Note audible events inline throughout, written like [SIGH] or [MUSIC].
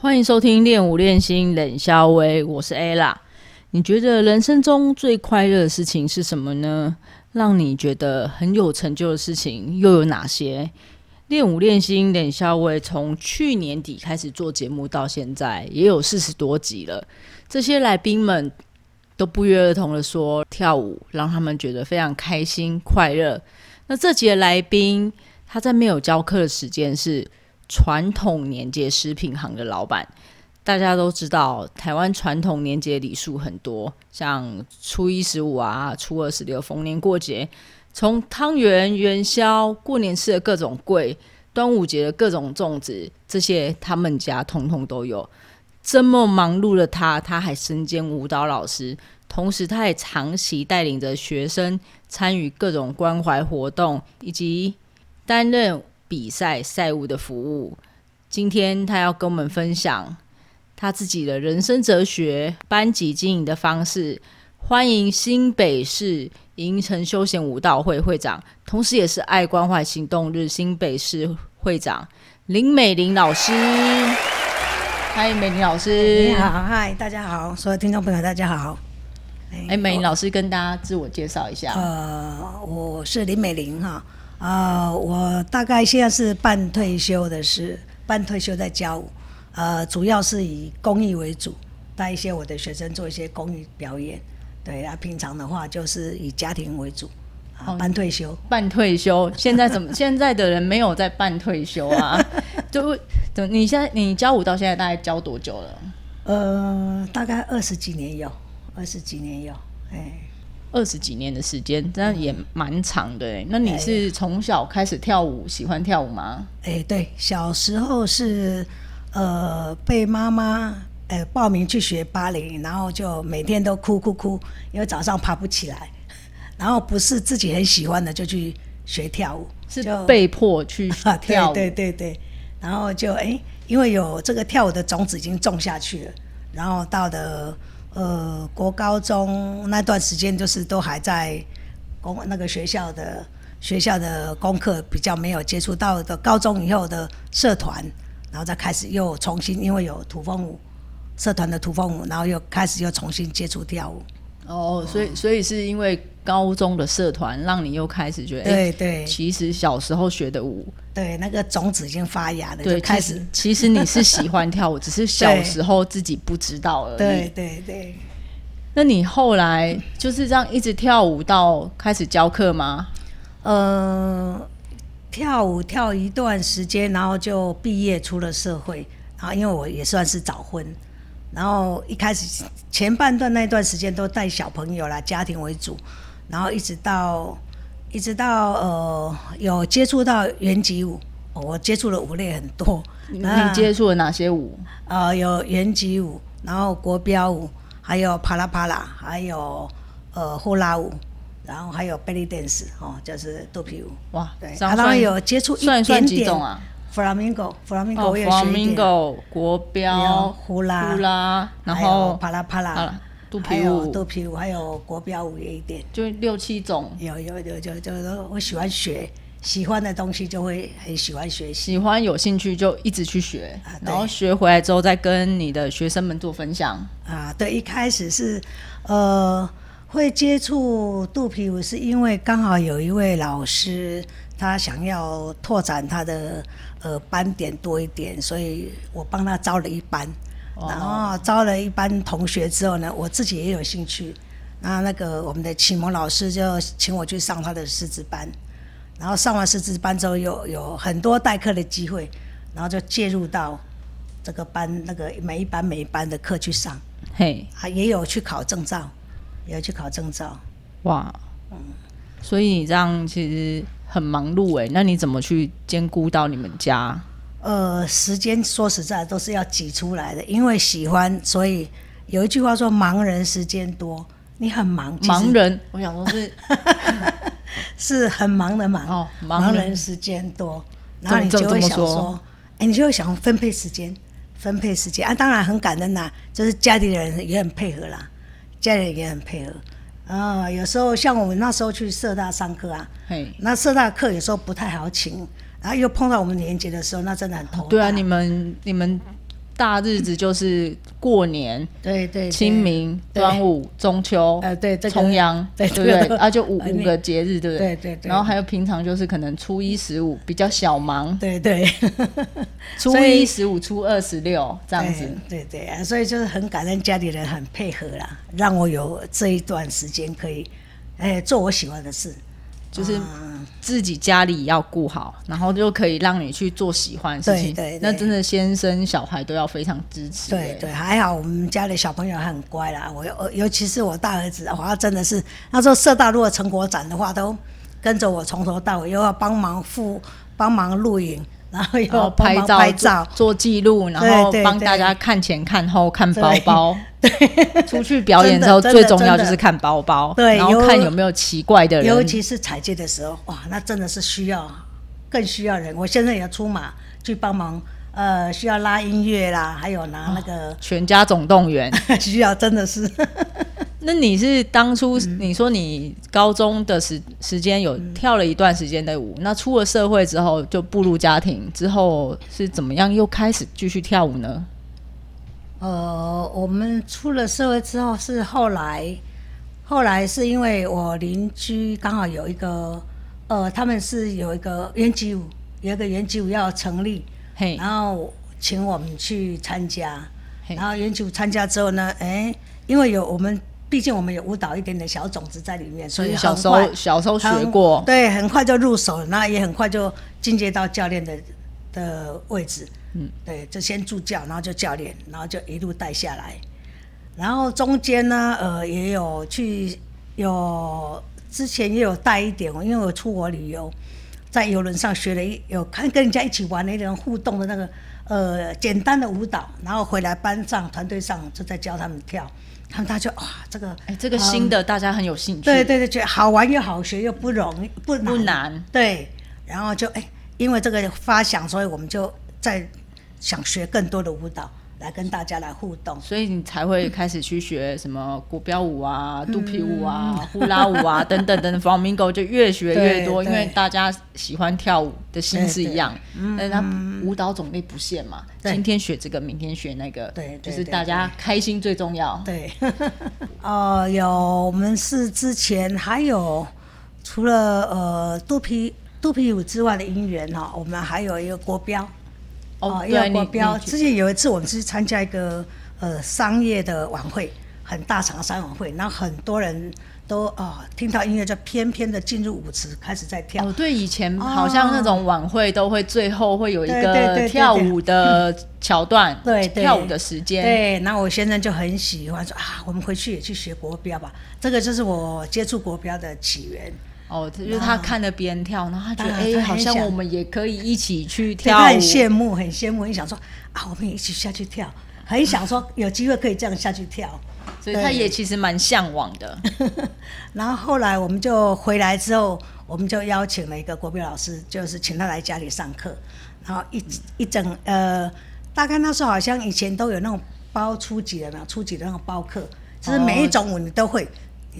欢迎收听练舞练心冷肖威，我是 Ella。你觉得人生中最快乐的事情是什么呢？让你觉得很有成就的事情又有哪些？练舞练心冷肖威从去年底开始做节目到现在，也有四十多集了。这些来宾们都不约而同的说，跳舞让他们觉得非常开心快乐。那这节来宾他在没有教课的时间是。传统年节食品行的老板，大家都知道，台湾传统年节礼数很多，像初一十五啊、初二十六、逢年过节，从汤圆、元宵、过年吃的各种贵，端午节的各种粽子，这些他们家通通都有。这么忙碌的他，他还身兼舞蹈老师，同时他也长期带领着学生参与各种关怀活动，以及担任。比赛赛务的服务，今天他要跟我们分享他自己的人生哲学、班级经营的方式。欢迎新北市银城休闲舞蹈会会长，同时也是爱关怀行动日新北市会长林美玲老师。嗨，美玲老师，你好，嗨，大家好，所有听众朋友大家好。哎，美玲老师跟大家自我介绍一下。呃，我是林美玲哈。啊，我大概现在是半退休的，是半退休在教舞，呃，主要是以公益为主，带一些我的学生做一些公益表演。对啊，平常的话就是以家庭为主。啊，半退休，半退休，现在怎么？[LAUGHS] 现在的人没有在半退休啊？[LAUGHS] 就等你现在你教舞到现在大概教多久了？呃，大概二十几年有，二十几年有，哎。二十几年的时间，这样也蛮长的。那你是从小开始跳舞，喜欢跳舞吗？哎，对，小时候是呃被妈妈呃报名去学芭蕾，然后就每天都哭哭哭，因为早上爬不起来。然后不是自己很喜欢的，就去学跳舞，是被迫去跳。[LAUGHS] 对对对，然后就哎，因为有这个跳舞的种子已经种下去了，然后到的。呃，国高中那段时间就是都还在公那个学校的学校的功课比较没有接触到的，高中以后的社团，然后再开始又重新因为有土风舞社团的土风舞，然后又开始又重新接触跳舞。哦，所以所以是因为高中的社团让你又开始觉得，对对，其实小时候学的舞，对那个种子已经发芽了，对，开始。其实你是喜欢跳舞，只是小时候自己不知道而已。[LAUGHS] 对对对。那你后来就是这样一直跳舞到开始教课吗？呃，跳舞跳一段时间，然后就毕业出了社会，然后因为我也算是早婚。然后一开始前半段那段时间都带小朋友啦，家庭为主，然后一直到一直到呃有接触到原级舞，我接触的舞类很多。你接触了哪些舞？呃，有原级舞，然后国标舞，还有啪啦啪啦，还有呃呼啦舞，然后还有 belly dance 哦，就是肚皮舞。哇，对，然后有接触一点点。Flamingo，Flamingo，我也学一点。国标、呼啦、呼啦，然后啪啦啪啦，肚皮舞、肚皮舞，还有国标舞也一点。就六七种。有有有，就就我喜欢学，喜欢的东西就会很喜欢学习。喜欢有兴趣就一直去学，然后学回来之后再跟你的学生们做分享。啊，对，一开始是呃会接触肚皮舞，是因为刚好有一位老师。他想要拓展他的呃班点多一点，所以我帮他招了一班，然后招了一班同学之后呢，我自己也有兴趣，那那个我们的启蒙老师就请我去上他的师资班，然后上完师资班之后有有很多代课的机会，然后就介入到这个班那个每一班每一班的课去上，嘿，啊也有去考证照，也有去考证照，哇，嗯，所以你这样其实。很忙碌哎，那你怎么去兼顾到你们家？呃，时间说实在都是要挤出来的，因为喜欢，所以有一句话说“忙人时间多”，你很忙，忙人，我想说是 [LAUGHS] 是很忙的忙哦，忙人。时间多，然后你就会想说，哎，你就会想分配时间，分配时间啊，当然很感恩呐，就是家里的人也很配合啦，家人也很配合。啊，有时候像我们那时候去社大上课啊，那社大课有时候不太好请，然后又碰到我们年节的时候，那真的很头大。对啊，你们你们。大日子就是过年，对对，清明、端午、中秋，呃对，重阳，对不对？啊，就五五个节日，对不对？对对。然后还有平常就是可能初一十五比较小忙，对对。[LAUGHS] 初一十五、初二十六这样子，对对啊，所以就是很感恩家里人很配合啦，让我有这一段时间可以，哎，做我喜欢的事。就是自己家里要顾好，然后就可以让你去做喜欢的事情。对，那真的先生小孩都要非常支持。对对，还好我们家里小朋友很乖啦。我尤其是我大儿子，哇，真的是那时候社大如果成果展的话，都跟着我从头到尾，又要帮忙付帮忙录影。然后又拍照、拍照做记录，然后帮大家看前看后看包包。对，[LAUGHS] 出去表演之后最重要就是看包包，对，然后看有没有奇怪的人。尤其是彩街的时候，哇，那真的是需要更需要人。我现在也要出马去帮忙，呃，需要拉音乐啦，还有拿那个全家总动员，[LAUGHS] 需要真的是。[LAUGHS] 那你是当初你说你高中的时时间有跳了一段时间的舞，那出了社会之后就步入家庭之后是怎么样又开始继续跳舞呢？呃，我们出了社会之后是后来，后来是因为我邻居刚好有一个呃，他们是有一个原级舞，有一个原级舞要成立，嘿，然后请我们去参加，然后原级舞参加之后呢，哎，因为有我们。毕竟我们有舞蹈一点点小种子在里面，所以小时候小时候学过，对，很快就入手了，那也很快就进阶到教练的的位置。嗯，对，就先助教，然后就教练，然后就一路带下来。然后中间呢，呃，也有去有之前也有带一点，因为我出国旅游，在游轮上学了一有看跟人家一起玩的那种互动的那个呃简单的舞蹈，然后回来班上团队上就在教他们跳。他们他就哇，这个哎，这个新的大家很有兴趣。对对对，觉得好玩又好学又不容易不不难。对，然后就哎，因为这个发想，所以我们就在想学更多的舞蹈。来跟大家来互动，所以你才会开始去学什么国标舞啊、肚皮舞啊、呼啦舞啊 [LAUGHS] 等等等等，Flamingo 就越学越多，因为大家喜欢跳舞的心是一样，但是它舞蹈种类不限嘛，今天学这个，明天学那个，对，就是大家开心最重要。对，哦，[LAUGHS] 有我们是之前还有除了呃肚皮肚皮舞之外的姻缘哈，我们还有一个国标。哦，要国标。之前有一次，我们是参加一个呃商业的晚会，很大场的商业晚会，然后很多人都啊听到音乐就翩翩的进入舞池开始在跳。哦，对，以前好像那种晚会都会最后会有一个跳舞的桥段，对，[LAUGHS] 跳舞的时间。对，那我先生就很喜欢说啊，我们回去也去学国标吧。这个就是我接触国标的起源。哦，就是他看着别人跳，然后他觉得哎，好像我们也可以一起去跳。他很羡慕，很羡慕，很想说啊，我们也一起下去跳，很想说有机会可以这样下去跳。所以他也其实蛮向往的。[LAUGHS] 然后后来我们就回来之后，我们就邀请了一个国标老师，就是请他来家里上课。然后一一整呃，大概那时候好像以前都有那种包初级的，嘛初级的那种包课，就是每一种舞你都会。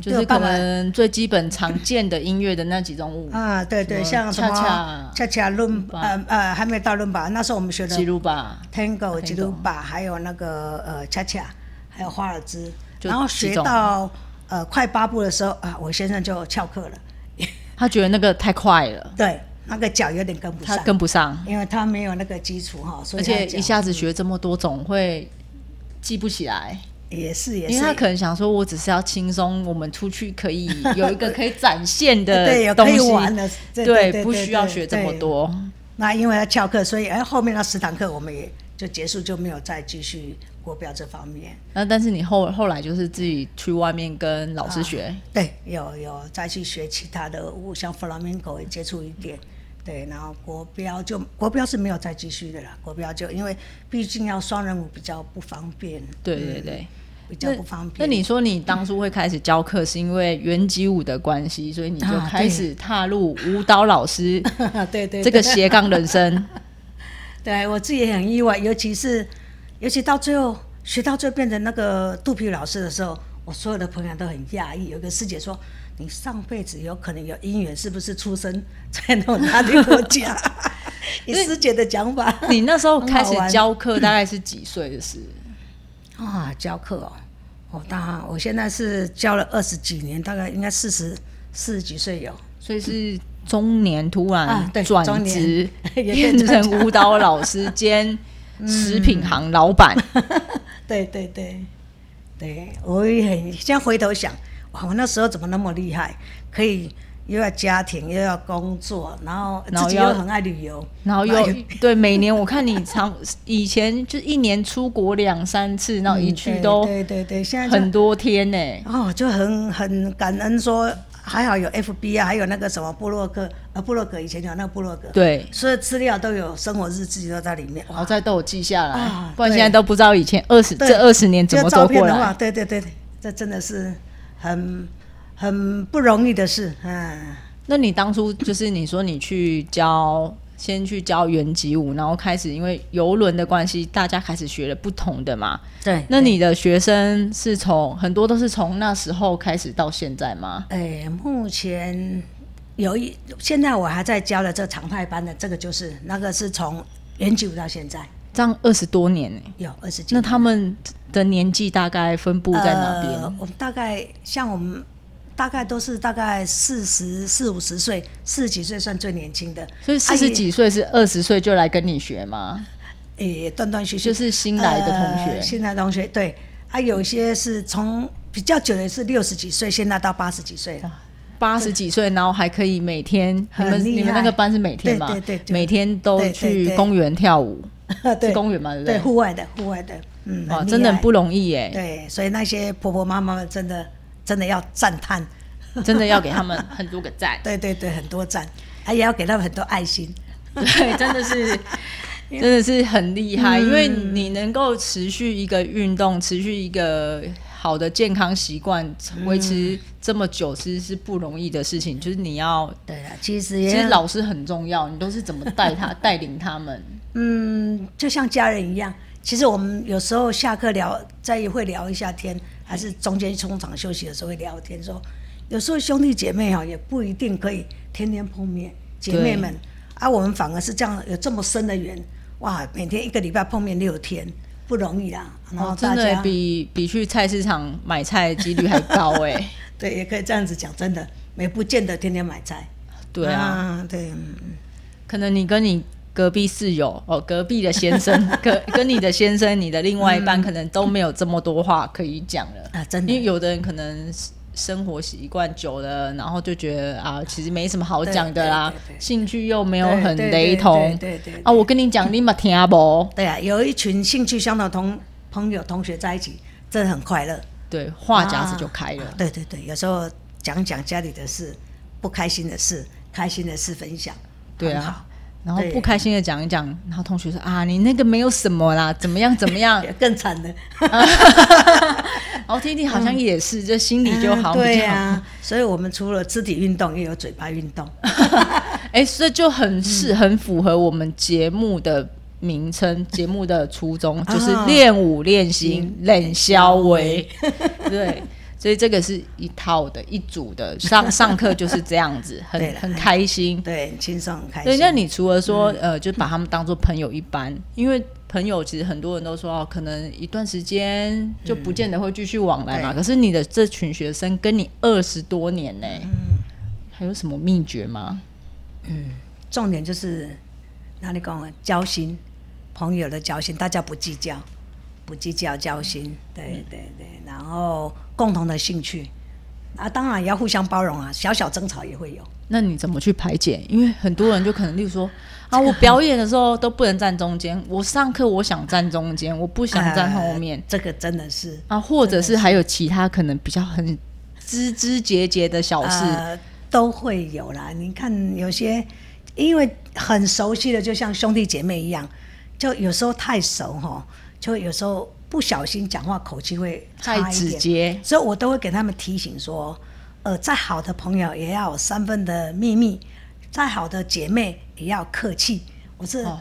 就是可能最基本常见的音乐的那几种舞啊，对对，像什么恰恰伦呃呃还没到伦巴，那时候我们学的吉鲁巴、Tango、吉鲁巴，还有那个呃恰恰，还有华尔兹，然后学到呃快八步的时候啊，我先生就翘课了，[LAUGHS] 他觉得那个太快了，对，那个脚有点跟不上，他跟不上，因为他没有那个基础哈，所以而且一下子学这么多种会记不起来。也是，也是，因为他可能想说，我只是要轻松，我们出去可以有一个可以展现的 [LAUGHS] 对，东西，对，不需要学这么多。那因为他翘课，所以哎，后面那十堂课我们也就结束，就没有再继续国标这方面。那但是你后后来就是自己去外面跟老师学，对，有有再去学其他的舞，像弗拉明戈也接触一点。对，然后国标就国标是没有再继续的啦，国标就因为毕竟要双人舞比较不方便，对对对。比较不方便。那你说你当初会开始教课，是因为原级舞的关系，所以你就啊开始踏入舞蹈老师 [LAUGHS] 对对这个斜杠人生。[LAUGHS] 对我自己也很意外，尤其是尤其到最后学到最后变成那个肚皮老师的时候，我所有的朋友都很讶异。有个师姐说：“你上辈子有可能有姻缘，是不是出生在那种哪里国家？” [LAUGHS] 以师姐的讲法，你那时候开始教课，大概是几岁的事？啊，教课哦，哦，大，我现在是教了二十几年，大概应该四十四十几岁有。所以是中年突然转职，也变成舞蹈老 [LAUGHS] 师兼食品行老板。对对对，对我也很现在回头想，哇，我那时候怎么那么厉害，可以又要家庭又要工作，然后自己又很爱旅游，然后又哎对每年我看你常 [LAUGHS] 以前就一年出国两三次，然后一去嗯都对对对，现在很多天呢。哦，就很很感恩说，还好有 FB 啊，还有那个什么部落格，呃，部落格以前有那个部落格，对，所有资料都有，生活日志都在里面，好在都有记下来，啊不然对现在都不知道以前二十对这二十年怎么这照走过片的话，来。对对对对，这真的是很很不容易的事，嗯。那你当初就是你说你去教，先去教原级舞，然后开始因为游轮的关系，大家开始学了不同的嘛。对，那你的学生是从很多都是从那时候开始到现在吗？哎，目前有一，现在我还在教的这常态班的，这个就是那个是从元九到现在这样二十多年呢、有二十几那。他们的年纪大概分布在哪边？呃我们大概像我们大概都是大概四十四五十岁，四十几岁算最年轻的，所以四十几岁是二十岁就来跟你学吗？诶，断断续续。就是新来的同学。呃新来的同学对，啊，有些是从比较久的是六十几岁，现在到八十几岁了。八十几岁，然后还可以每天，你们你们那个班是每天吗？对对对对。每天都去公园跳舞，[LAUGHS] 公园嘛，对不对，对？户外的，户外的，嗯，哇，真的很不容易耶，对，所以那些婆婆妈妈们真的真的要赞叹，真的要给他们很多个赞。[LAUGHS] 对对对，很多赞，啊，也要给他们很多爱心。[LAUGHS] 对，真的是，[LAUGHS] 真的是很厉害，因为嗯你能够持续一个运动，持续一个好的健康习惯，维持这么久，其实是不容易的事情。就是你要，对啊，其实其实老师很重要，你都是怎么带他、带领他们。嗯，就像家人一样。其实我们有时候下课聊，再也会聊一下天，还是中间中场休息的时候会聊天说，有时候兄弟姐妹哈也不一定可以天天碰面，姐妹们啊，我们反而是这样有这么深的缘，哇，每天一个礼拜碰面六天，不容易啦。然后哦，真的比比去菜市场买菜的几率还高哎。[LAUGHS] 对，也可以这样子讲，真的，也不见得天天买菜。对啊，对，嗯可能你跟你隔壁室友哦，隔壁的先生，[LAUGHS] 跟跟你的先生，你的另外一半，可能都没有这么多话可以讲了。啊，真的因为有的人可能生活习惯久了，然后就觉得啊，其实没什么好讲的啦兴趣又没有很雷同对对对啊。我跟你讲，你没听不？对啊，有一群兴趣相同的同朋友同学在一起，真的很快乐。对，话匣子就开了。对对对，有时候讲讲家里的事，不开心的事，开心的事分享，对啊然后不开心的讲一讲，然后同学说啊，你那个没有什么啦，怎么样怎么样，[LAUGHS] 更惨的，然 [LAUGHS] 后听听好像也是，这心里就好嗯对。呀、所以我们除了肢体运动，也有嘴巴运动。[LAUGHS] 哎，这就很是很符合我们节目的名称、节目的初衷，就是啊。练武练心、冷消为。对，所以这个是一套的、一组的，上上课就是这样子，很很开心。对，很轻松很开心。对，那你除了说、嗯呃，就把他们当做朋友一般，因为朋友其实很多人都说哦，可能一段时间就不见得会继续往来嘛。对可是你的这群学生跟你二十多年呢、嗯还有什么秘诀吗？嗯重点就是哪里讲啊？交心，朋友的交心，大家不计较，不计较交心，对对对，然后共同的兴趣啊，当然也要互相包容啊，小小争吵也会有。那你怎么去排解？因为很多人就可能，例如说啊，[LAUGHS] 我表演的时候都不能站中间，我上课我想站中间，我不想站 [LAUGHS] 后面、呃这个真的是啊，或者是还有其他可能比较很枝枝节节的小事，呃都会有啦。你看有些因为很熟悉的，就像兄弟姐妹一样，就有时候太熟哈，就有时候不小心讲话口气会太直接，所以我都会给他们提醒说，呃，再好的朋友也要有三分的秘密，再好的姐妹也要客气。我是哦。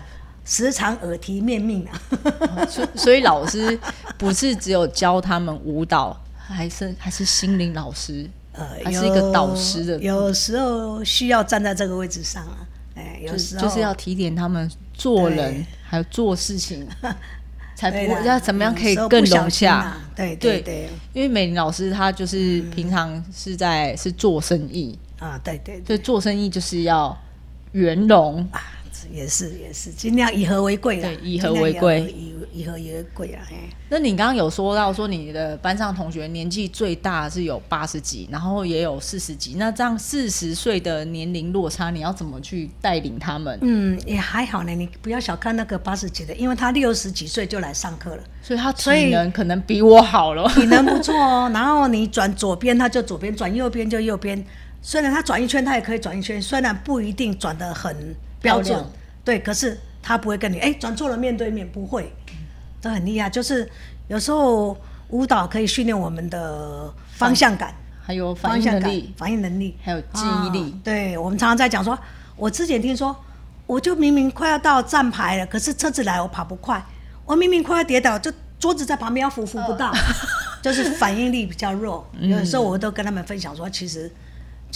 时常耳提面命啊。所以所以老师不是只有教他们舞蹈，还是还是心灵老师，呃，还是一个导师的，有时候需要站在这个位置上啊，哎，有就时候就是要提点他们做人对。还有做事情，[LAUGHS] 才不会要怎么样可以更融洽。啊。对对对。因为美玲老师她就是平常是在是做生意，啊，对对对。所以做生意就是要圆融，啊，也是也是，尽量以和为贵啦，对以和为贵以和为贵啊，哎。那你刚刚有说到说你的班上同学年纪最大是有八十几，然后也有四十几，那这样四十岁的年龄落差，你要怎么去带领他们？嗯，也还好呢。你不要小看那个八十几的，因为他六十几岁就来上课了，所以他体能可能比我好了。体能不错哦。然后你转左边他就左边，转右边就右边。虽然他转一圈，他也可以转一圈，虽然不一定转得很标准，对，可是他不会跟你哎转错了面对面，不会，这很厉害。就是有时候舞蹈可以训练我们的方向感。还有反方向感应能力、，反应能力，还有记忆力。啊对我们常常在讲说，我之前听说，我就明明快要到站牌了，可是车子来我跑不快，我明明快要跌倒，就桌子在旁边要扶扶不到，就是反应力比较弱。[LAUGHS] 嗯。有的时候我都跟他们分享说，其实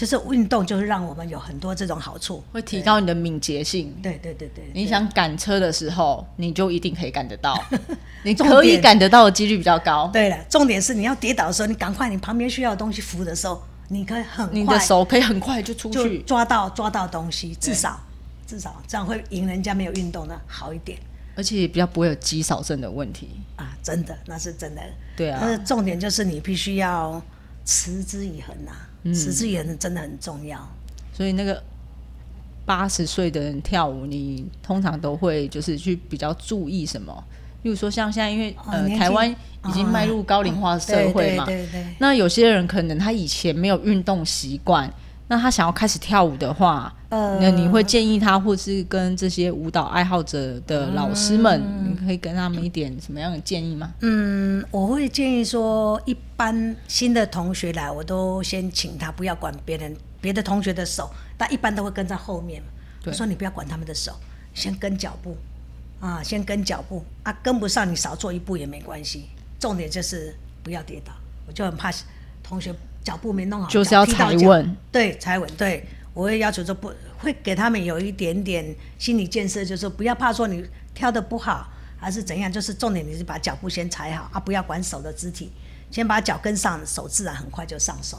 就是运动就是让我们有很多这种好处。会提高你的敏捷性。对对对对，你想赶车的时候，你就一定可以赶得到，[LAUGHS] 你可以点赶得到的几率比较高。对了，重点是你要跌倒的时候，你赶快，你旁边需要的东西扶的时候，你可以很快你的手可以很快就出就去，抓到抓到东西，至少至少这样会赢人家没有运动的好一点而且也比较不会有肌少症的问题。啊！真的，那是真的。对啊但是重点就是你必须要持之以恒呐、嗯持之以恒真的很重要。所以那个八十岁的人跳舞，你通常都会就是去比较注意什么？例如说像现在，因为、呃台湾已经迈入高龄化社会嘛，对对对对那有些人可能他以前没有运动习惯，那他想要开始跳舞的话，呃那你会建议他，或是跟这些舞蹈爱好者的老师们，你可以跟他们一点什么样的建议吗？嗯，我会建议说，一般新的同学来，我都先请他不要管别人别的同学的手，但一般都会跟在后面我说你不要管他们的手，先跟脚步啊，先跟脚步啊，跟不上你少做一步也没关系，重点就是不要跌倒。我就很怕同学脚步没弄好，就是要踩稳，对，踩稳，对我会要求说不会给他们有一点点心理建设，就是说不要怕说你跳的不好还是怎样，就是重点你是把脚步先踩好啊，不要管手的肢体，先把脚跟上，手自然很快就上手。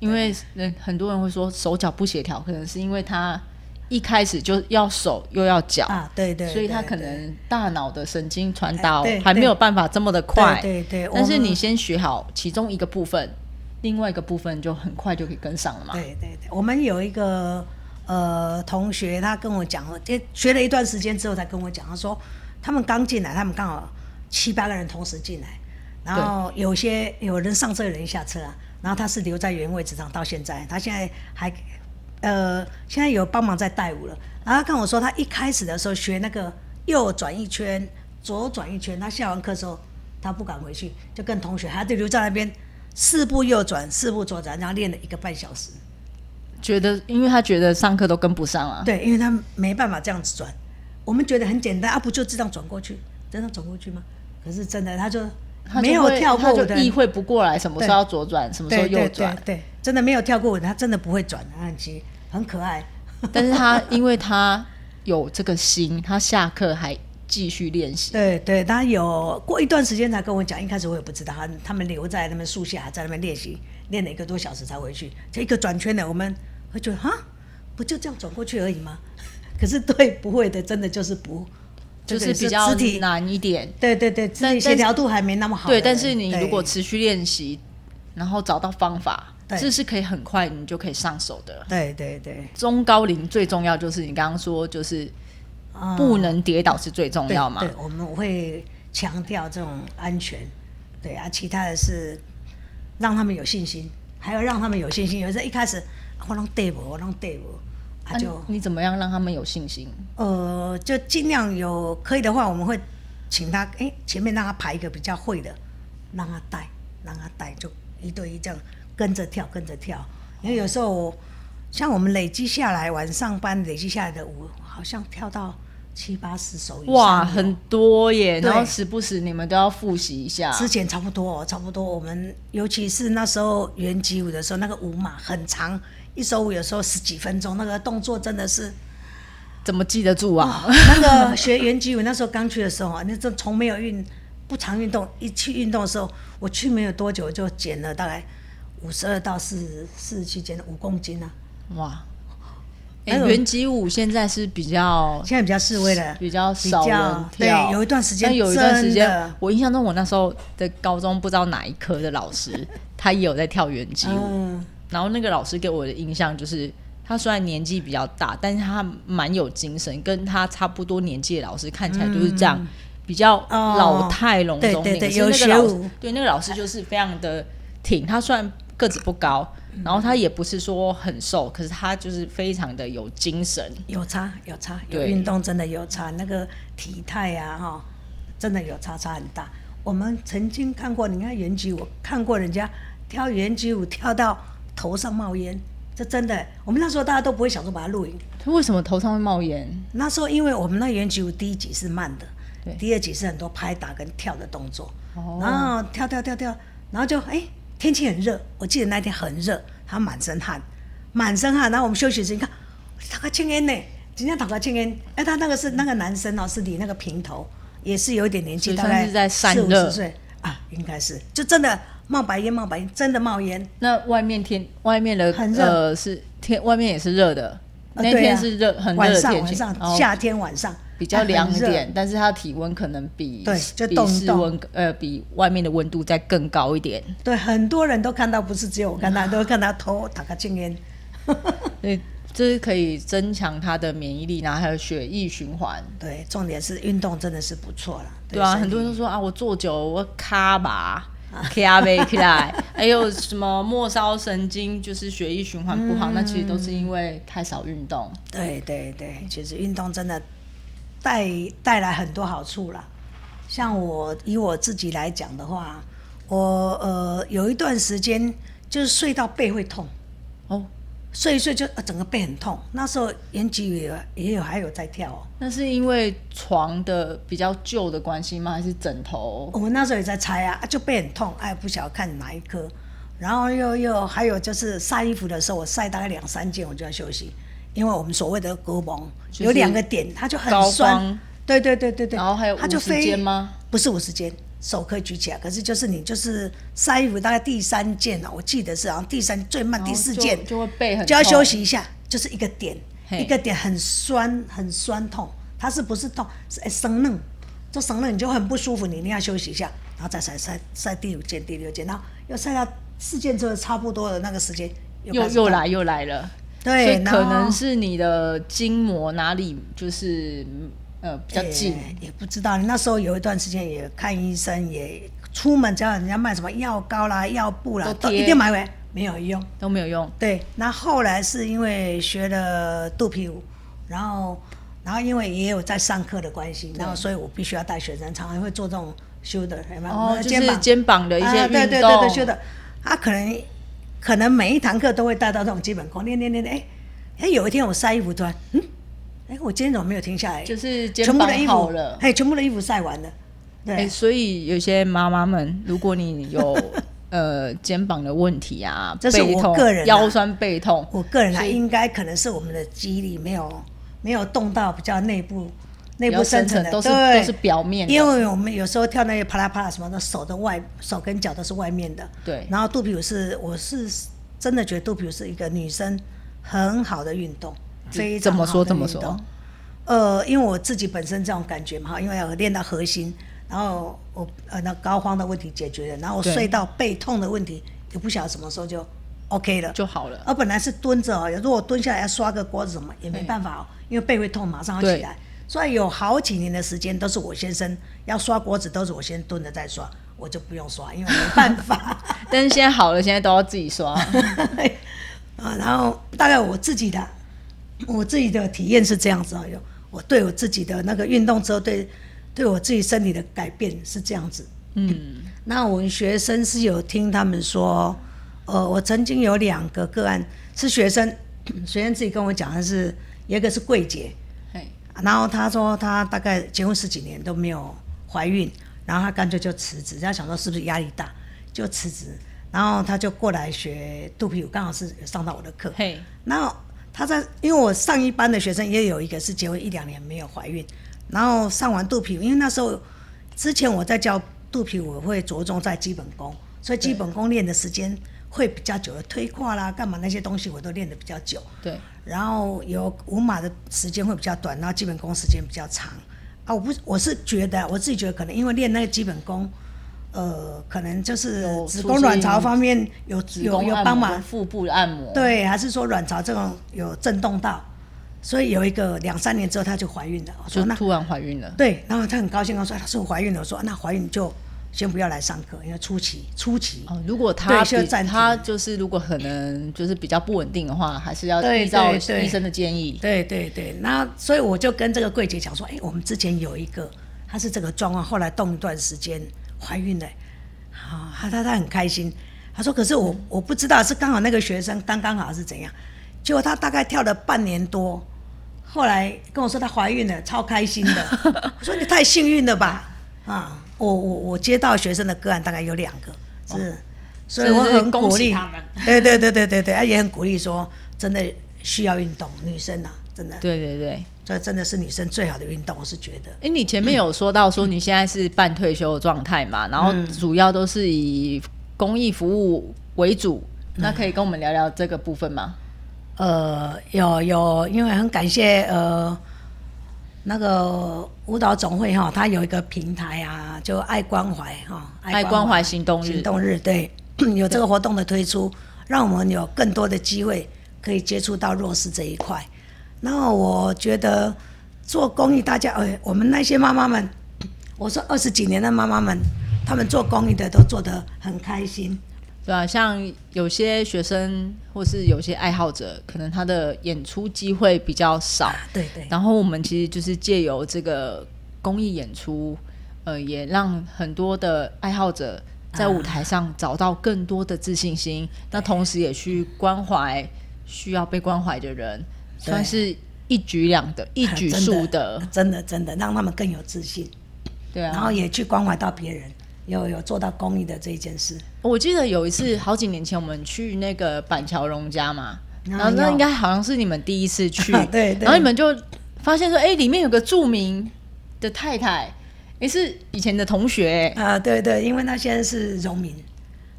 因为人很多人会说手脚不协调，可能是因为他一开始就要手又要脚，啊，对对所以他可能大脑的神经传导还没有办法这么的快。对对对但是你先学好其中一个部分，另外一个部分就很快就可以跟上了嘛。对对对，我们有一个呃同学，他跟我讲了，就学了一段时间之后才跟我讲，他说他们刚进来，他们刚好七八个人同时进来，然后有些有人上车，有人下车啊，然后他是留在原位置上到现在，他现在还呃现在有帮忙在带舞了，然后他跟我说，他一开始的时候学那个右转一圈，左转一圈，他下完课之后他不敢回去，就跟同学还得留在那边。四步右转，四步左转，然后练了一个半小时。觉得，因为他觉得上课都跟不上啊。对，因为他没办法这样子转。我们觉得很简单啊，不就这样转过去，真的转过去吗？可是真的，他就他就没有跳过舞的人意会不过来什么时候要左转，什么时候右转对。对，真的没有跳过他真的不会转，他很奇，很可爱。但是他因为他有这个心，他下课还继续练习。对对，他有过一段时间才跟我讲，一开始我也不知道，他他们留在那边树下，在那边练习，练了一个多小时才回去，这一个转圈呢，我们会觉得哈，不就这样转过去而已吗？[LAUGHS] 可是对不会的，真的就是不，就是比较，难一点。对对对，肢但体协调度还没那么好对，但是你如果持续练习，然后找到方法，这是可以很快你就可以上手的。对对对，中高龄最重要就是你刚刚说，就是啊不能跌倒是最重要嘛。对，我们会强调这种安全，对啊，其他的是让他们有信心，还有让他们有信心。有时候一开始啊我让对不，我让对不，啊就你怎么样让他们有信心？呃，就尽量有可以的话，我们会请他，哎、前面让他排一个比较会的，让他带，让他带，就一对一这样跟着跳，跟着跳。因为有时候像我们累积下来，晚上班累积下来的舞，好像跳到七八十首以上。哇，很多耶！然后时不时你们都要复习一下。之前差不多、哦，差不多。我们尤其是那时候原级舞的时候，那个舞码很长，一首舞有时候十几分钟，那个动作真的是。怎么记得住啊？那个 [LAUGHS] 学原级舞那时候刚去的时候啊，那阵从没有运不常运动，一去运动的时候，我去没有多久就减了大概五十二到四十四十七减了五公斤啊。哇！哎、那种原级舞现在是比较现在比较示威了，比较少跳，对有一段时间有一段时间，我印象中我那时候的高中不知道哪一科的老师，他也有在跳原级舞，嗯，然后那个老师给我的印象就是。他虽然年纪比较大，但是他蛮有精神，跟他差不多年纪的老师看起来就是这样，比较老态龙钟。对对对有舞对那个老师就是非常的挺。他虽然个子不高，然后他也不是说很瘦，可是他就是非常的有精神。有差有差，有对运动真的有差，那个体态呀、哈，真的有差差很大。我们曾经看过，你看原级舞，看过人家跳原级舞跳到头上冒烟，这真的，我们那时候大家都不会想说把它录影。为什么头上会冒烟？那时候因为我们那原级舞第一集是慢的对，第二集是很多拍打跟跳的动作，哦然后跳跳跳跳，然后就哎、天气很热，我记得那天很热，他满身汗，满身汗，然后我们休息时，你看打个青烟呢，今天打个青烟，哎，他那个是那个男生哦，是理那个平头，也是有一点年纪，大概是在散四五十岁啊，应该是，就真的冒白烟，冒白烟，真的冒烟。那外面天外面的很热。呃是天外面也是热的，那天是热、很热晚的天气，上晚上夏天晚上比较凉一点，但是它体温可能比对就比室温呃比外面的温度再更高一点，对，很多人都看到，不是只有我看到，都看到头打个青烟。[LAUGHS] 所以这是可以增强他的免疫力，然后还有血液循环。对，重点是运动真的是不错了。对啊，很多人都说啊，我坐久我卡吧，卡背起来，[LAUGHS] 还有什么末梢神经就是血液循环不好，那其实都是因为太少运动。对对对，其实运动真的带带来很多好处啦。像我以我自己来讲的话，我呃有一段时间就是睡到背会痛，哦，睡一睡就、呃、整个背很痛。那时候延吉也也有还有在跳哦。那是因为床的比较旧的关系吗？还是枕头？我们那时候也在猜啊，啊就背很痛，哎，不晓得看哪一科。然后又又还有就是晒衣服的时候，我晒大概两三件我就要休息，因为我们所谓的胳膊就是有两个点，它就很酸光。对对对对对。然后还有五十它就飞肩吗？不是五十肩，手可以举起来，可是就是你就是晒衣服大概第三件了，我记得是好像第三最慢第四件就就会背很就要休息一下，就是一个点，一个点很酸很酸痛，它是不是痛是哎生嫩，就生嫩你就很不舒服，你一定要休息一下，然后再晒晒晒第五件第六件，然后又晒到四件之后差不多的那个时间又又来又来了。所对，可能是你的筋膜哪里就是呃比较紧，也也不知道。你那时候有一段时间也看医生，也出门只要人家卖什么药膏啦、药布啦，都都一定买回来，没有用。都没有用。对，那后来是因为学了肚皮舞，然后然后因为也有在上课的关系，然后所以我必须要带学生，常常会做这种修的，有没有？哦，就肩膀是肩膀的一些啊，运动，对对对对，修的。他可能可能每一堂课都会带到这种基本功，练练练练。哎哎，有一天我晒衣服，突然嗯，哎，我今天怎么没有停下来？就是肩膀全部的衣服好了。哎，全部的衣服晒完了。对，哎、所以有些妈妈们，如果你有 [LAUGHS] 呃肩膀的问题啊，这是我个人啊腰酸背痛，我个人啊，所以应该可能是我们的肌力没有没有动到比较内部内部深层的，都是都是表面的因为我们有时候跳那些啪啦啪啦什么的，手的外手跟脚都是外面的。对然后肚皮舞是，我是真的觉得肚皮舞是一个女生很好的运动，非常怎么说怎么说？呃，因为我自己本身这种感觉嘛，哈，因为要练到核心，然后我呃那膏肓的问题解决了，然后我睡到背痛的问题，也不晓得什么时候就 OK 了。就好了。而本来是蹲着哦，如果蹲下来要刷个锅子什么也没办法哦，因为背会痛，马上要起来。所以有好几年的时间都是我先生要刷锅子，都是我先蹲着再刷，我就不用刷，因为没办法。[LAUGHS] 但是现在好了，现在都要自己刷。[LAUGHS] 啊，然后大概我自己的我自己的体验是这样子啊，有我对我自己的那个运动之后，对对我自己身体的改变是这样子。嗯，[LAUGHS] 那我们学生是有听他们说，呃，我曾经有两个个案是学生，学生自己跟我讲的是，有一个是柜姐，然后他说他大概结婚十几年都没有怀孕，然后他干脆就辞职，他想说是不是压力大，就辞职，然后他就过来学肚皮舞，刚好是上到我的课，嘿，然后。他在，因为我上一班的学生也有一个是结婚一两年没有怀孕，然后上完肚皮舞，因为那时候之前我在教肚皮舞会着重在基本功，所以基本功练的时间会比较久，推胯啦、干嘛那些东西我都练得比较久。对。然后有五马的时间会比较短，然后基本功时间比较长。啊，我不，我是觉得我自己觉得可能因为练那个基本功。呃，可能就是子宫卵巢方面有有有帮忙，腹部按摩，对，还是说卵巢这种有震动到，所以有一个两三年之后她就怀孕了，我说那突然怀孕了，对，然后她很高兴，她说她是我怀孕了，我说那怀孕就先不要来上课，因为初期初期，哦，如果她她就是如果可能就是比较不稳定的话，还是要依照医生的建议，对对对，那所以我就跟这个柜姐讲说，哎，我们之前有一个她是这个状况，后来动一段时间。怀孕了，好，他他他很开心。她说：“可是我我不知道是刚好那个学生刚刚好是怎样。”结果她大概跳了半年多，后来跟我说她怀孕了，超开心的。我说：“你太幸运了吧？”啊，我我我接到学生的个案大概有两个，是，所以我很鼓励他们。对对对对对对，也很鼓励说，真的需要运动，女生啊，真的。对对对。这真的是女生最好的运动，我是觉得。哎，你前面有说到说你现在是半退休的状态嘛，然后主要都是以公益服务为主，那可以跟我们聊聊这个部分吗？呃，有有，因为很感谢呃那个舞蹈总会哈，它有一个平台啊，就爱关怀哈，爱关怀行动日，行动日对，[CLEARS THROAT] 有这个活动的推出，让我们有更多的机会可以接触到弱势这一块。那我觉得做公益，大家哎，我们那些妈妈们，我说二十几年的妈妈们，他们做公益的都做得很开心，对啊？像有些学生或是有些爱好者，可能他的演出机会比较少，对对。然后我们其实就是借由这个公益演出，呃，也让很多的爱好者在舞台上找到更多的自信心，那同时也去关怀需要被关怀的人。算是一举两得，一 [LAUGHS] 举数得，真的真的让他们更有自信，对啊，然后也去关怀到别人，有有做到公益的这一件事。我记得有一次好几年前，我们去那个板桥荣家嘛，然后那应该好像是你们第一次去，[LAUGHS] 对，然后你们就发现说，哎，里面有个著名的太太，也是以前的同学，啊，对对，因为那现在是农民。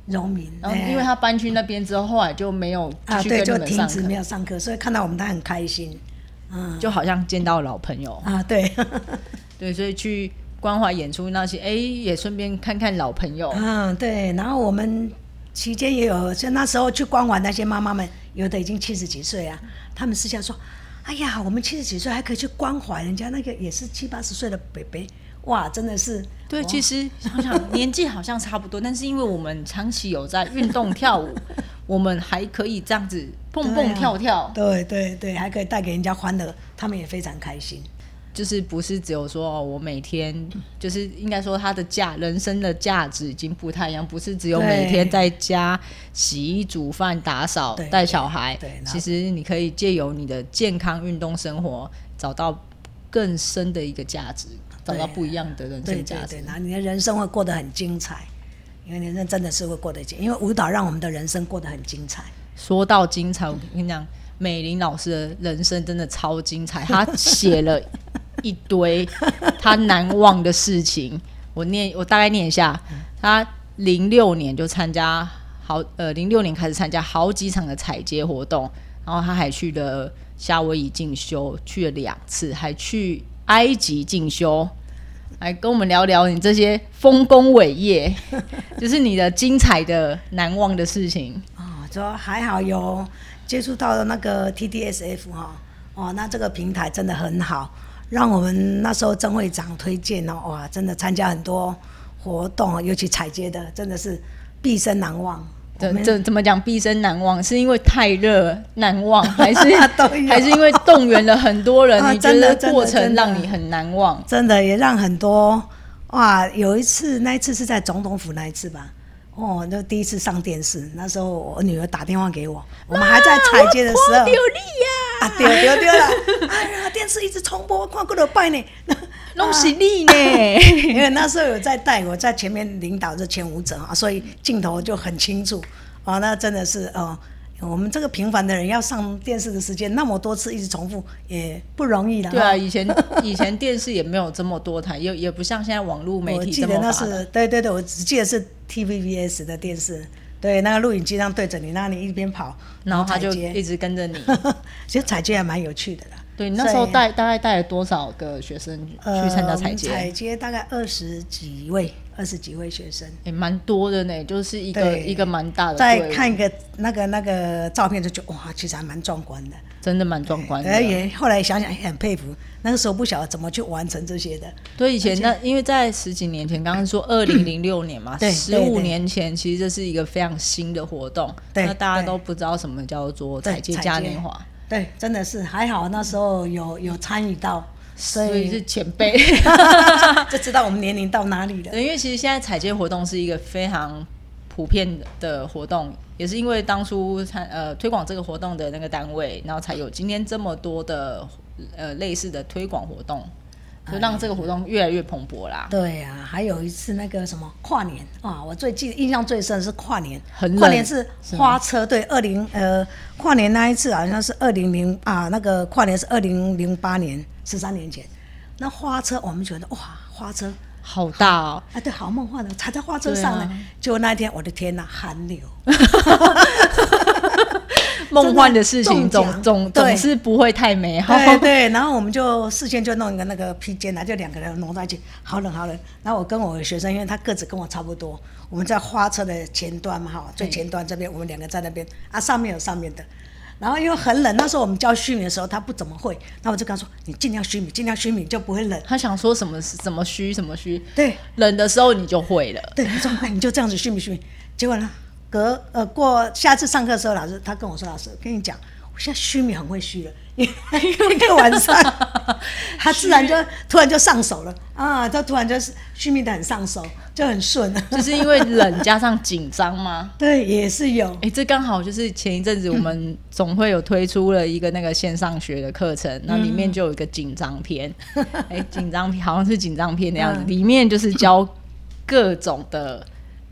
农民，然后因为他搬去那边之后，后来就没有啊，对，就停止没有上课，所以看到我们他很开心，嗯，就好像见到老朋友。啊，对，对，所以去关怀演出那些，哎，也顺便看看老朋友，嗯，对，然后我们期间也有，就那时候去关怀那些妈妈们，有的已经七十几岁啊，他们私下说，哎呀，我们七十几岁还可以去关怀人家那个也是七八十岁的北北。哇，真的是对，其实想想 [LAUGHS] 年纪好像差不多，但是因为我们长期有在运动跳舞，[LAUGHS] 我们还可以这样子蹦蹦跳跳，对对对，还可以带给人家欢乐，他们也非常开心。就是不是只有说哦我每天，就是应该说他的价人生的价值已经不太一样，不是只有每天在家洗衣煮饭打扫带小孩，对其实你可以借由你的健康运动生活，找到更深的一个价值。找到不一样的人生价值，那你的人生会过得很精彩，因为人生真的是会过得精，因为舞蹈让我们的人生过得很精彩。说到精彩，我跟你讲，美玲老师的人生真的超精彩，她写了一堆他难忘的事情。我念，我大概念一下，他零六年就参加好，呃，零六年开始参加好几场的采街活动，然后他还去了夏威夷进修，去了两次，还去。埃及进修，来跟我们聊聊你这些丰功伟业，[LAUGHS] 就是你的精彩的难忘的事情啊。说还好有接触到的那个 TDSF 哈，哦，那这个平台真的很好，让我们那时候曾会长推荐哦，哇，真的参加很多活动，尤其采接的，真的是毕生难忘。怎们怎怎么讲？毕生难忘，是因为太热难忘，[LAUGHS] 还是还是因为动员了很多人？[LAUGHS] 啊你觉得真的过程让你很难忘？真的也让很多哇，有一次那一次是在总统府那一次吧。哦，那第一次上电视，那时候我女儿打电话给我，我们还在彩接的时候，丢力呀，啊，丢丢丢了！[LAUGHS] 哎呀，电视一直重播，看过了拜呢。[LAUGHS] 弄死你呢？[LAUGHS] 因为那时候有在带我在前面领导这前舞者啊，所以镜头就很清楚。哦，那真的是哦，我们这个平凡的人要上电视的时间那么多次一直重复，也不容易的。对啊，以前 [LAUGHS] 以前电视也没有这么多台，也也不像现在网络媒体我记得那这么发达。是对对对，我只记得是 TVBS 的电视，对，那个录影机上对着你，那你一边跑，然后他就一直跟着你。[LAUGHS] 其实采接还蛮有趣的啦。对，你那时候带大概带了多少个学生去呃参加采接？采接大概二十几位，二十几位学生。也蛮多的呢，就是一个一个蛮大的再，看一个那个那个照片，就觉得哇，其实还蛮壮观的。真的蛮壮观的。而也后来想想也很佩服，那个时候不晓得怎么去完成这些的。对，以前那因为在十几年前，刚刚说二零零六年嘛，十五年前其实这是一个非常新的活动，那大家都不知道什么叫做对采接采接嘉年华，对，真的是还好，那时候有有参与到，所以是前辈。[LAUGHS] 就知道我们年龄到哪里了。对，因为其实现在采接活动是一个非常普遍的活动，也是因为当初参呃推广这个活动的那个单位，然后才有今天这么多的呃类似的推广活动，就让这个活动越来越蓬勃啦。对呀、还有一次那个什么跨年啊，我最记印象最深的是跨年跨年是花车，对，二零呃跨年那一次好像是二零零啊，那个跨年是二零零八年，十三年前，那花车我们觉得哇，花车好大哦！啊，对，好梦幻的，踩在花车上呢。就啊那一天，我的天呐，寒流，[LAUGHS] 梦幻的事情总总总是不会太美好。对对，然后我们就事先就弄一个那个披肩啊，就两个人弄在一起，好冷好冷。然后我跟我的学生，因为他个子跟我差不多，我们在花车的前端嘛，哈，最前端这边，我们两个在那边啊，上面有上面的。然后因为很冷，那时候我们教虚拟的时候，他不怎么会，那我就跟他说，你尽量虚拟，尽量虚拟就不会冷。他想说什么什么虚什么虚，对冷的时候你就会了。对，他说哎，你就这样子虚拟虚拟。结果呢，隔呃过下次上课的时候，老师他跟我说，老师我跟你讲，我现在虚米很会虚了，[LAUGHS] 因为一个晚上，他自然就突然就上手了。啊，他突然就是虚米的很上手，就很顺。就是因为冷加上紧张吗？[LAUGHS] 对，也是有。哎、这刚好就是前一阵子我们总会有推出了一个那个线上学的课程，那、里面就有一个紧张篇，哎、紧张篇好像是紧张篇的样子，嗯。里面就是教各种的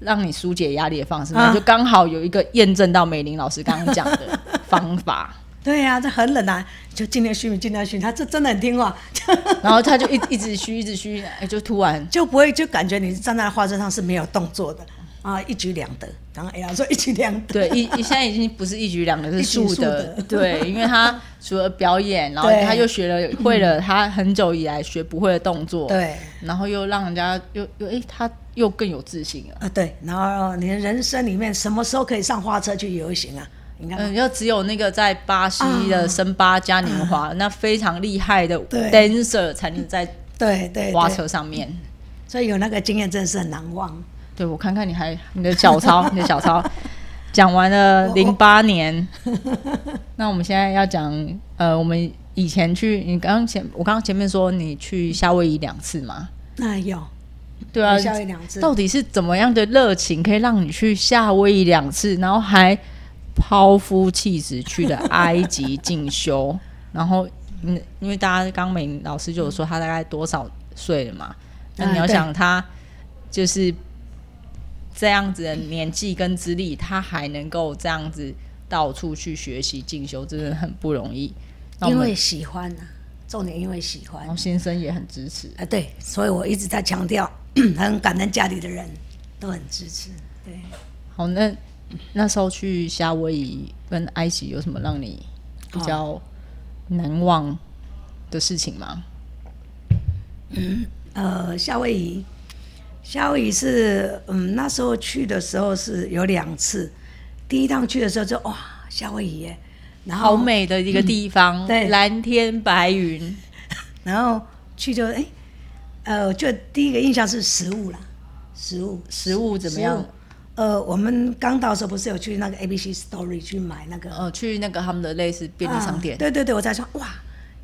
让你疏解压力的方式，啊。那就刚好有一个验证到美玲老师刚刚讲的方法，[LAUGHS] 对呀、这很冷啊，就尽量虚，尽量虚。他这真的很听话，[LAUGHS] [LAUGHS] 然后他就一一直虚一直虚，哎、就突然就不会就感觉你站在画桌上是没有动作的啊，一举两得。然后哎呀说一举两得，对，一一现在已经不是一举两得，是 [LAUGHS] 数得。对，因为他除了表演，[LAUGHS] 然后他又学了会了 [LAUGHS] 他很久以来学不会的动作，，对。然后又让人家又又哎、他又更有自信了。啊，对，然后你的人生里面什么时候可以上花车去游行啊？你看，嗯，要只有那个在巴西的森巴嘉年华、那非常厉害的对 dancer 才能在对对花对，车上面。所以有那个经验真的是很难忘。对，我看看你还你的小抄，你的小抄 [LAUGHS] 讲完了零八年，[LAUGHS] 那我们现在要讲呃，我们以前去，你刚刚前我刚刚前面说你去夏威夷两次嘛，那有，对啊，夏威夷两次，到底是怎么样的热情可以让你去夏威夷两次，然后还抛夫弃子去了埃及进修，[LAUGHS] 然后嗯，因为大家刚美老师就有说他大概多少岁了嘛，那你要想他就是这样子的年纪跟资历，他还能够这样子到处去学习进修，真的很不容易。因为喜欢啊，重点因为喜欢然。后先生也很支持，啊，对，所以我一直在强调，[CLEARS THROAT] 很感恩家里的人都很支持。对，好，那那时候去夏威夷跟埃及有什么让你比较难忘的事情吗？嗯呃，夏威夷，夏威夷是嗯那时候去的时候是有两次，第一趟去的时候就哇夏威夷耶，然后好美的一个地方，嗯对。蓝天白云，[LAUGHS] 然后去就哎，呃，就第一个印象是食物啦，食物，食物怎么样？呃，我们刚到的时候不是有去那个 ABC Story 去买那个呃，去那个他们的类似便利商店。啊，对对对，我在说哇，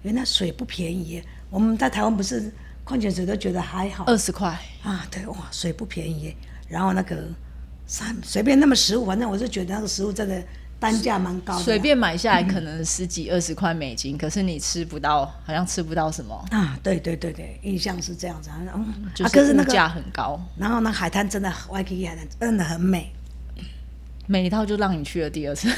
原来水不便宜耶。我们在台湾不是矿泉水都觉得还好二十块，啊，对哇，水不便宜耶。然后那个三随便那么食物，反正我是觉得那个食物真的单价蛮高的。随便买下来可能十几二十块美金，可是你吃不到，好像吃不到什么，啊，对对对对，印象是这样子。嗯，就啊，可是那个，物价很高。然后那海滩真的外 i 海滩真的很美，每一套就让你去了第二次，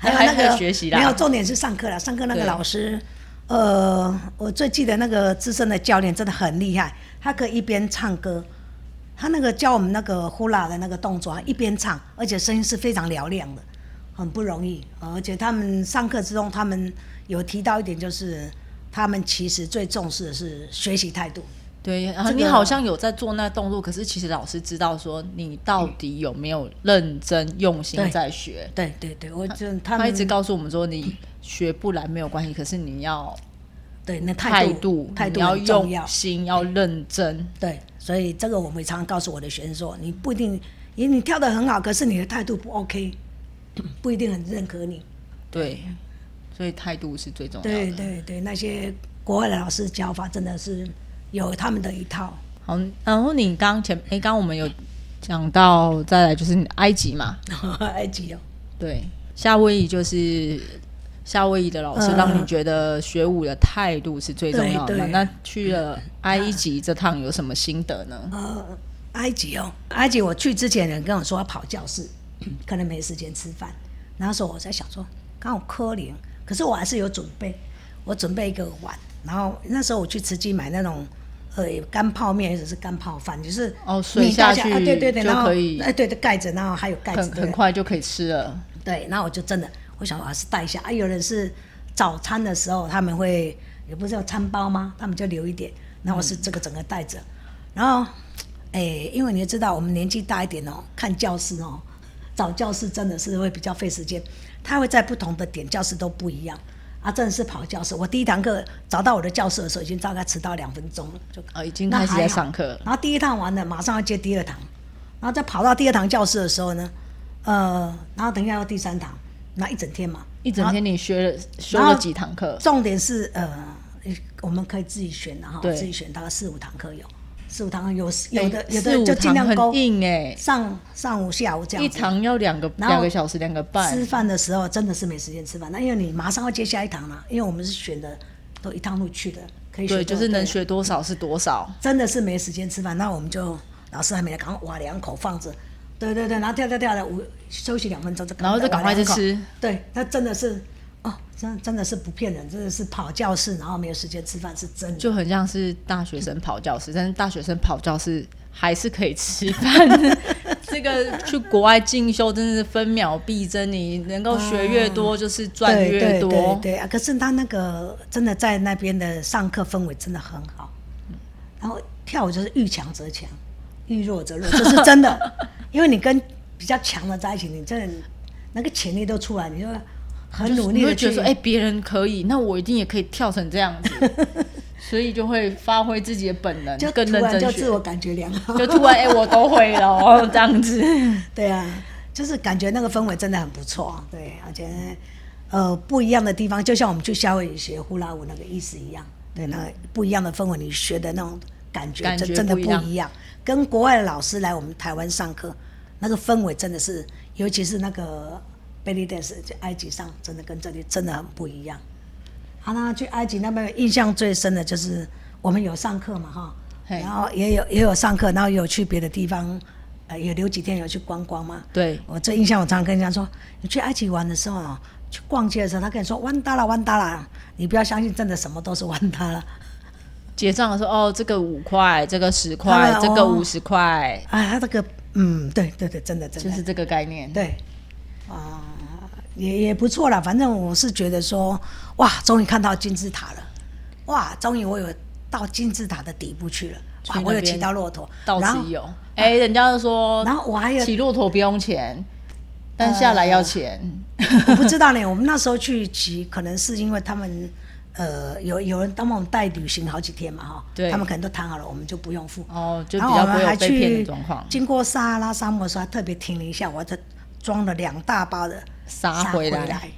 还有还还有那个学习啦没有重点是上课了，上课那个老师，呃，我最记得那个资深的教练真的很厉害，他可以一边唱歌，他那个教我们那个呼啦的那个动作，一边唱，而且声音是非常嘹亮的，很不容易。而且他们上课之中，他们有提到一点，就是他们其实最重视的是学习态度。对，然后你好像有在做那动作，可是其实老师知道说你到底有没有认真用心在学。对对对，我就他一直告诉我们说，你学不来没有关系，可是你要对那态态度，态度你要很重要用。心，要认真。对，所以这个我们常常告诉我的学生说，你不一定，你你跳的很好，可是你的态度不 OK，[CLEARS THROAT] 不一定很认可你。对，所以态度是最重要的。对对对，那些国外的老师教法真的是有他们的一套。好，然后你刚前哎，刚刚我们有讲到，再来就是埃及嘛，[LAUGHS] 埃及哦，对，夏威夷就是夏威夷的老师，嗯让你觉得学舞的态度是最重要的那去了埃及这趟有什么心得呢？呃，埃及哦，埃及我去之前人跟我说要跑教室，[CLEARS THROAT] 可能没时间吃饭。那时候我在想说，刚好科林，可是我还是有准备，我准备一个碗，然后那时候我去慈济买那种。呃，干泡面或者是干泡饭，就是哦水下去啊，对对对，然后可以哎，对对，盖着，然后还有盖子，很很快就可以吃了。对，那我就真的，我想我还是带一下。啊，有人是早餐的时候他们会，也不是有餐包吗？他们就留一点，那我是这个整个带着。然后，哎，因为你也知道，我们年纪大一点哦，看教室哦，找教室真的是会比较费时间。他会在不同的点，教室都不一样。啊，真的是跑教室。我第一堂课找到我的教室的时候，已经大概迟到两分钟了，就哦，已经开始在上课。然后第一堂完了，马上要接第二堂，然后再跑到第二堂教室的时候呢，呃，然后等一下要第三堂，那一整天嘛，一整天你学了学了几堂课？重点是呃，我们可以自己选的哈，自己选大概四五堂课有，四五堂课有有的哎有的就尽量勾硬哎，上上午下午这样一。堂要两个两个小时，两个半吃。饭的时候真的是没时间吃饭，那因为你马上要接下一堂了，因为我们是选的都一趟路去的，可以选对，就是能学多少是多少。真的是没时间吃饭，那我们就老师还没来，赶快挖两口放着，对对对，然后跳跳跳的，五休息两分钟就然后就赶快去吃。对，那真的是哦，真真的是不骗人，真的是跑教室，然后没有时间吃饭，是真的。就很像是大学生跑教室，但是大学生跑教室还是可以吃饭。[LAUGHS] 这个去国外进修真的是分秒必争，你能够学越多就是赚越对对多。对对啊！可是他那个真的在那边的上课氛围真的很好，然后跳舞就是遇强则强，遇弱则弱，这是真的。因为你跟比较强的在一起，你真的那个潜力都出来，你就很努力的去你会觉得说，哎、别人可以，那我一定也可以跳成这样子，[LAUGHS] 所以就会发挥自己的本能就，更突认真学。然就自我感觉良好。就突然哎、我都会了哦，这样子。[LAUGHS] 对啊，就是感觉那个氛围真的很不错，对，而且呃不一样的地方，就像我们去夏威夷学呼啦舞那个意思一样，对，那个不一样的氛围，你学的那种感觉感觉真真的不一样，跟国外的老师来我们台湾上课，那个氛围真的是，尤其是那个 belly dance 在埃及上，真的跟这里真的很不一样。好，那去埃及那边印象最深的就是我们有上课嘛，哈，然后也有也有上课，然后有去别的地方，呃，也留几天有去观光嘛。对，我最印象，我常常跟人家说，你去埃及玩的时候啊，去逛街的时候，他跟你说弯达啦弯达啦，你不要相信，真的什么都是弯达啦。结账的时候，哦，这个五块，这个十块啊，这个哦五十块，啊，他这个，嗯，对对对，真的真的，就是这个概念。对，啊、也也不错啦。反正我是觉得说，哇，终于看到金字塔了，哇，终于我有到金字塔的底部去了，哇，我有骑到骆驼，到此有。哎、人家就说，然后我还有骑骆驼不用钱，但下来要钱。我不知道呢，我们那时候去骑，可能是因为他们呃，有有人帮我们带旅行好几天嘛哈，对他们可能都谈好了，我们就不用付。哦，就比较不会有被骗的去状况。经过撒哈拉沙漠的时候，还特别停了一下，我这装了两大包的沙回来来。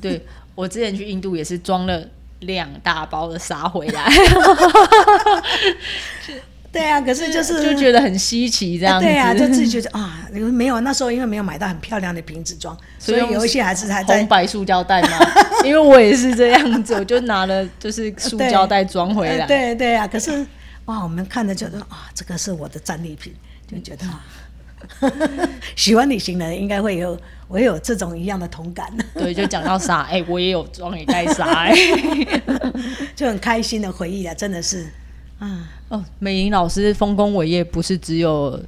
对我之前去印度也是装了两大包的沙回来，[LAUGHS] [LAUGHS] [LAUGHS] 对啊，可是就是就觉得很稀奇这样子。对啊，[LAUGHS] 就自己觉得啊，没有那时候因为没有买到很漂亮的瓶子装，所以有一些还是还在红白塑胶袋嘛，[LAUGHS] 因为我也是这样子，我就拿了就是塑胶袋装回来。呃 [LAUGHS] 对对啊，可是哇，我们看着觉得啊，这个是我的战利品，就觉得啊，喜欢旅行的人应该会有，我有这种一样的同感，对，就讲到沙，哎、我也有装一袋沙、哎。就很开心的回忆啊，真的是，啊，哦，美玲老师丰功伟业不是只有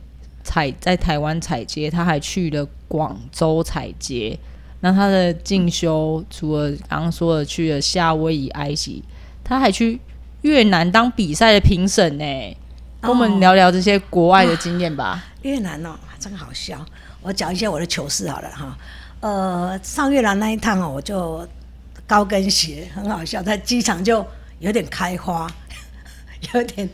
采在台湾采街，他还去了广州采街。那他的进修除了刚刚说的去了夏威夷、埃及，他还去越南当比赛的评审呢。跟我们聊聊这些国外的经验吧。越南哦，真好笑。我讲一下我的糗事好了哈。呃，上越南那一趟哦，我就高跟鞋很好笑，在机场就有点开花，[LAUGHS] 有点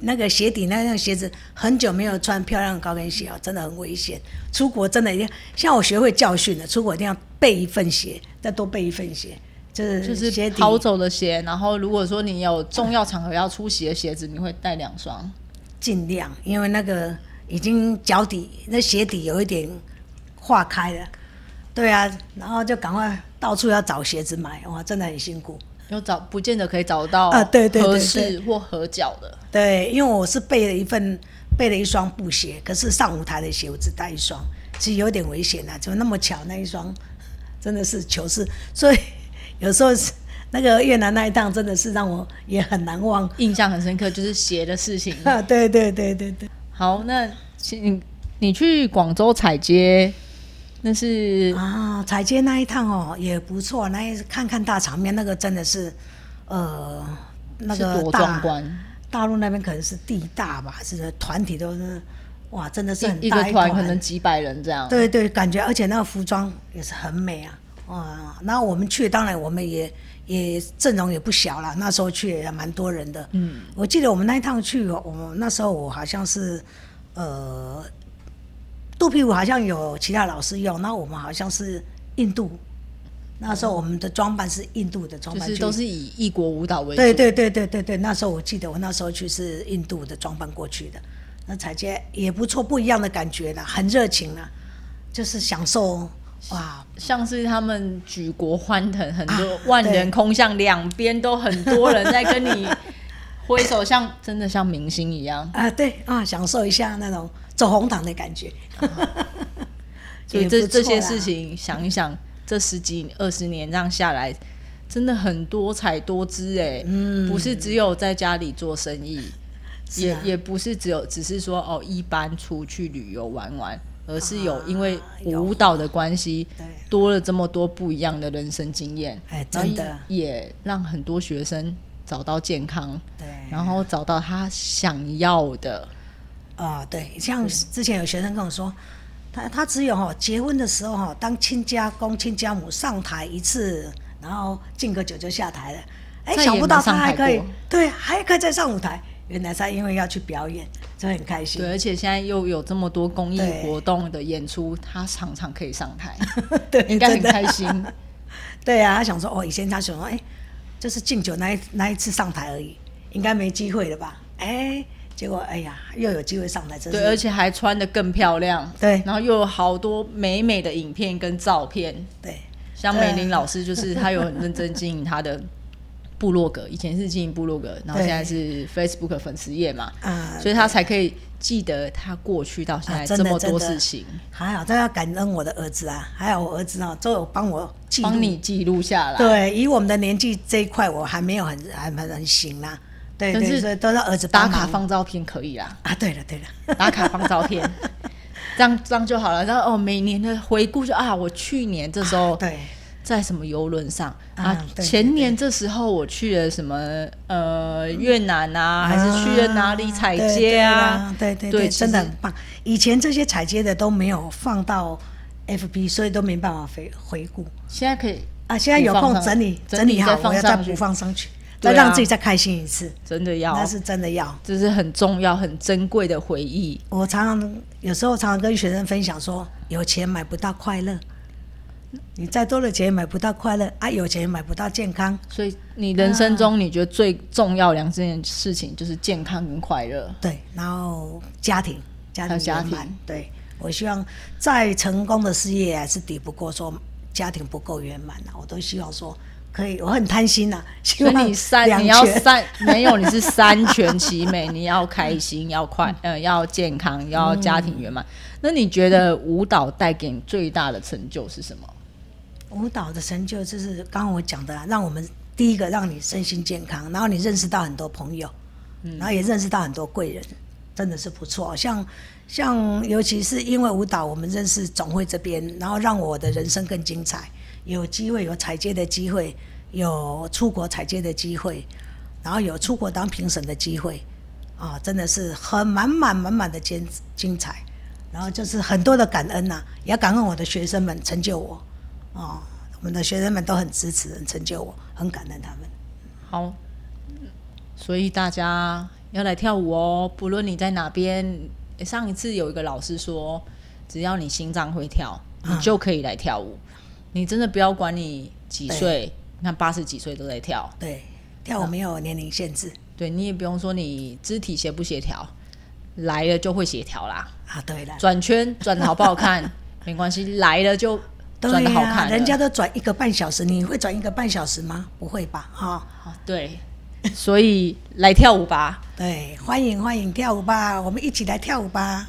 那个鞋底那双鞋子很久没有穿漂亮的高跟鞋哦，真的很危险。出国真的一定，像我学会教训了，出国一定要备一份鞋，再多备一份鞋，就是就是鞋底跑走的鞋，然后如果说你有重要场合要出席的鞋子，你会带两双。尽量，因为那个已经脚底那鞋底有一点化开了，对啊，然后就赶快到处要找鞋子买，哇，真的很辛苦。有找不见得可以找到啊对对对合适或合脚的。对，因为我是备了一份备了一双布鞋，可是上舞台的鞋我只带一双，其实有点危险啊，怎么那么巧那一双真的是糗事，[LAUGHS] 所以有时候是那个越南那一趟真的是让我也很难忘。印象很深刻，就是鞋的事情。[LAUGHS] 啊，对对对对对。好，那你你去广州采街，那是啊，彩街那一趟哦也不错，那一看看大场面，那个真的是，呃，那个大壮观，大陆那边可能是地大吧，是团体都是，哇，真的是很大一个团可能几百人这样。对对，感觉而且那个服装也是很美啊，哇！那我们去，当然我们也也阵容也不小了，那时候去也蛮多人的。嗯，我记得我们那一趟去，我们那时候我好像是呃，肚皮舞好像有其他老师用，那我们好像是印度。那时候我们的装扮是印度的装扮，就是都是以异国舞蹈为主。对对对对对对，那时候我记得我那时候去是印度的装扮过去的，那彩街也不错，不一样的感觉啦，很热情啦，就是享受哇，像是他们举国欢腾，很多啊万人空巷，两边都很多人在跟你挥手，像真的像明星一样。啊对啊，享受一下那种走红毯的感觉，[LAUGHS] 所以这这些事情想一想，这十几二十年这样下来，真的很多彩多姿哎、嗯。不是只有在家里做生意，也也不是只有只是说哦一般出去旅游玩玩，而是有因为舞蹈的关系，对。多了这么多不一样的人生经验，哎真的。也让很多学生找到健康，对然后找到他想要的。啊对，像之前有学生跟我说。他他只有哈结婚的时候哈，当亲家公亲家母上台一次，然后敬个酒就下台了。哎，想不到他还可以过，对，还可以再上舞台。原来他因为要去表演，所以很开心。对，而且现在又有这么多公益活动的演出，他常常可以上台，[LAUGHS] 对，应该很开心。[LAUGHS] 对啊，他想说哦，以前他想说，哎，就是敬酒那一那一次上台而已，应该没机会了吧？哎，结果哎呀，又有机会上台，真是对，而且还穿的更漂亮。对然后又有好多美美的影片跟照片。对像美玲老师，就是她有很认真经营她的部落格，以前是经营部落格，然后对现在是 Facebook 粉丝页嘛，啊，所以他才可以记得他过去到现在这么多事情，还好，都要感恩我的儿子啊，还有我儿子哦，都有帮我记录。帮你记录下来。对，以我们的年纪这一块，我还没有很还很很行啦。对对，但是都让儿子打卡放照片可以啦，啊。对了对了，打卡放照片，[LAUGHS] 这样这样就好了。然后哦，每年的回顾就啊，我去年这时候对在什么游轮上啊前年这时候我去了什么呃越南啊，还是去了哪里采街啊？对对对，真的很棒。以前这些采街的都没有放到 FB，所以都没办法回回顾。现在可以啊，现在有空整理整理好我要再补放上去，再让自己再开心一次，真的要那，是真的要。这是很重要、很珍贵的回忆。我常常有时候常常跟学生分享说，有钱买不到快乐，你再多的钱也买不到快乐啊，有钱也买不到健康。所以你人生中你觉得最重要两件事情就是健康跟快乐。对，然后家庭，家庭家圆满庭。对我希望再成功的事业还是抵不过说家庭不够圆满啊，我都希望说可以，我很贪心呐、[LAUGHS] 希所以望你三两你要全三 [LAUGHS] 没有，你是三全其美，你要开心，要快，[LAUGHS] 呃，要健康，要家庭圆满。那你觉得舞蹈带给你最大的成就是什么？舞蹈的成就就是刚刚我讲的啦，让我们第一个让你身心健康，然后你认识到很多朋友，然后也认识到很多贵人，真的是不错。像像尤其是因为舞蹈，我们认识总会这边，然后让我的人生更精彩，有机会有踩街的机会，有出国踩街的机会，然后有出国当评审的机会，啊，真的是很满满满满的精精彩。然后就是很多的感恩呐、也要感恩我的学生们成就我，哦，我们的学生们都很支持，很成就我，很感恩他们。好，所以大家要来跳舞哦，不论你在哪边。上一次有一个老师说，只要你心脏会跳，你就可以来跳舞。你真的不要管你几岁，你看八十几岁都在跳，对，跳舞没有年龄限制对你也不用说你肢体协不协调，来了就会协调啦。啊。对了，转圈转的好不好看 [LAUGHS] 没关系，来了就对转的好、看了。人家都转一个半小时，你会转一个半小时吗？不会吧？哈、哦对，所以来跳舞吧。[LAUGHS] 对，欢迎欢迎跳舞吧，我们一起来跳舞吧。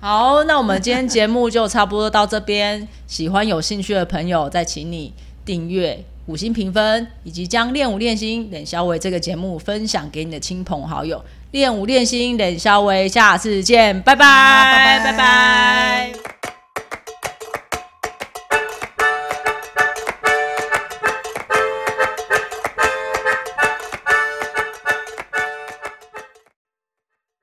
好，那我们今天节目就差不多到这边。喜欢有兴趣的朋友，再请你订阅、五星评分，以及将练舞练心冷肖维这个节目分享给你的亲朋好友。练舞练心冷肖维，下次见，拜拜，好拜拜拜拜